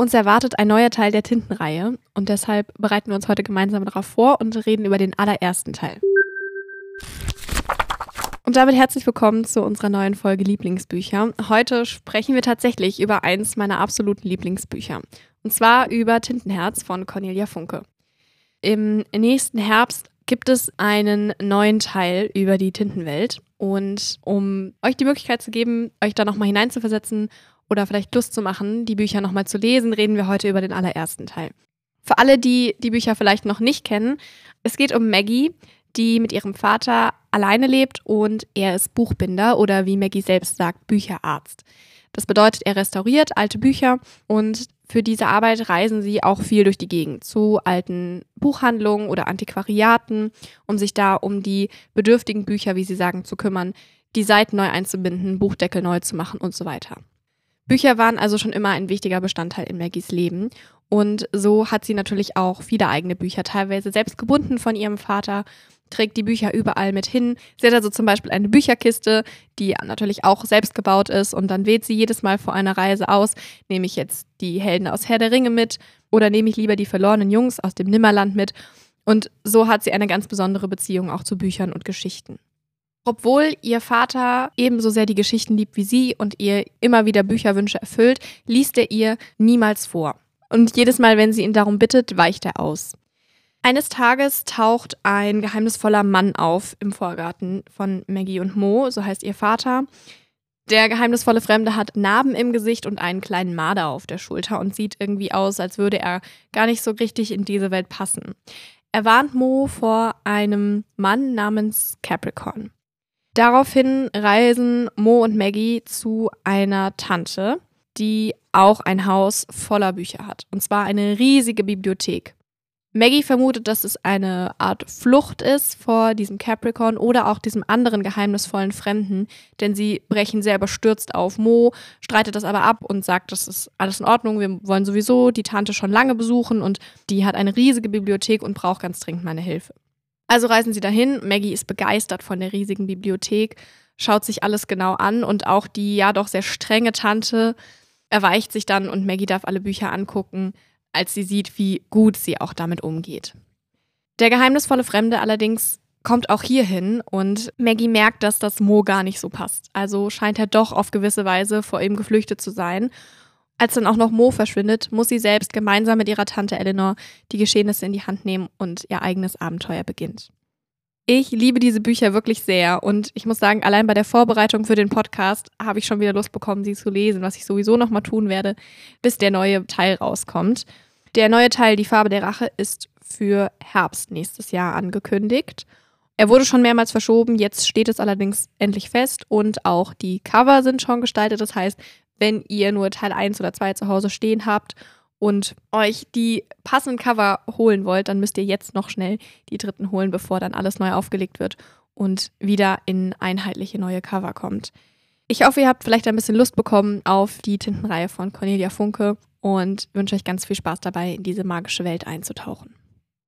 Uns erwartet ein neuer Teil der Tintenreihe und deshalb bereiten wir uns heute gemeinsam darauf vor und reden über den allerersten Teil. Und damit herzlich willkommen zu unserer neuen Folge Lieblingsbücher. Heute sprechen wir tatsächlich über eins meiner absoluten Lieblingsbücher. Und zwar über Tintenherz von Cornelia Funke. Im nächsten Herbst gibt es einen neuen Teil über die Tintenwelt. Und um euch die Möglichkeit zu geben, euch da nochmal hineinzuversetzen oder vielleicht Lust zu machen, die Bücher nochmal zu lesen, reden wir heute über den allerersten Teil. Für alle, die die Bücher vielleicht noch nicht kennen, es geht um Maggie, die mit ihrem Vater alleine lebt und er ist Buchbinder oder wie Maggie selbst sagt, Bücherarzt. Das bedeutet, er restauriert alte Bücher und für diese Arbeit reisen sie auch viel durch die Gegend zu alten Buchhandlungen oder Antiquariaten, um sich da um die bedürftigen Bücher, wie sie sagen, zu kümmern, die Seiten neu einzubinden, Buchdeckel neu zu machen und so weiter. Bücher waren also schon immer ein wichtiger Bestandteil in Maggies Leben und so hat sie natürlich auch viele eigene Bücher, teilweise selbst gebunden von ihrem Vater trägt die Bücher überall mit hin. Sie hat also zum Beispiel eine Bücherkiste, die natürlich auch selbst gebaut ist und dann wählt sie jedes Mal vor einer Reise aus, nehme ich jetzt die Helden aus Herr der Ringe mit oder nehme ich lieber die verlorenen Jungs aus dem Nimmerland mit. Und so hat sie eine ganz besondere Beziehung auch zu Büchern und Geschichten. Obwohl ihr Vater ebenso sehr die Geschichten liebt wie sie und ihr immer wieder Bücherwünsche erfüllt, liest er ihr niemals vor. Und jedes Mal, wenn sie ihn darum bittet, weicht er aus. Eines Tages taucht ein geheimnisvoller Mann auf im Vorgarten von Maggie und Mo, so heißt ihr Vater. Der geheimnisvolle Fremde hat Narben im Gesicht und einen kleinen Marder auf der Schulter und sieht irgendwie aus, als würde er gar nicht so richtig in diese Welt passen. Er warnt Mo vor einem Mann namens Capricorn. Daraufhin reisen Mo und Maggie zu einer Tante, die auch ein Haus voller Bücher hat. Und zwar eine riesige Bibliothek. Maggie vermutet, dass es eine Art Flucht ist vor diesem Capricorn oder auch diesem anderen geheimnisvollen Fremden, denn sie brechen sehr überstürzt auf. Mo streitet das aber ab und sagt, das ist alles in Ordnung, wir wollen sowieso die Tante schon lange besuchen und die hat eine riesige Bibliothek und braucht ganz dringend meine Hilfe. Also reisen sie dahin, Maggie ist begeistert von der riesigen Bibliothek, schaut sich alles genau an und auch die ja doch sehr strenge Tante erweicht sich dann und Maggie darf alle Bücher angucken als sie sieht, wie gut sie auch damit umgeht. Der geheimnisvolle Fremde allerdings kommt auch hierhin und Maggie merkt, dass das Mo gar nicht so passt. Also scheint er doch auf gewisse Weise vor ihm geflüchtet zu sein. Als dann auch noch Mo verschwindet, muss sie selbst gemeinsam mit ihrer Tante Eleanor die Geschehnisse in die Hand nehmen und ihr eigenes Abenteuer beginnt. Ich liebe diese Bücher wirklich sehr und ich muss sagen, allein bei der Vorbereitung für den Podcast habe ich schon wieder Lust bekommen, sie zu lesen, was ich sowieso nochmal tun werde, bis der neue Teil rauskommt. Der neue Teil, Die Farbe der Rache, ist für Herbst nächstes Jahr angekündigt. Er wurde schon mehrmals verschoben, jetzt steht es allerdings endlich fest und auch die Cover sind schon gestaltet. Das heißt, wenn ihr nur Teil 1 oder 2 zu Hause stehen habt und euch die passenden Cover holen wollt, dann müsst ihr jetzt noch schnell die dritten holen, bevor dann alles neu aufgelegt wird und wieder in einheitliche neue Cover kommt. Ich hoffe, ihr habt vielleicht ein bisschen Lust bekommen auf die Tintenreihe von Cornelia Funke und wünsche euch ganz viel Spaß dabei, in diese magische Welt einzutauchen.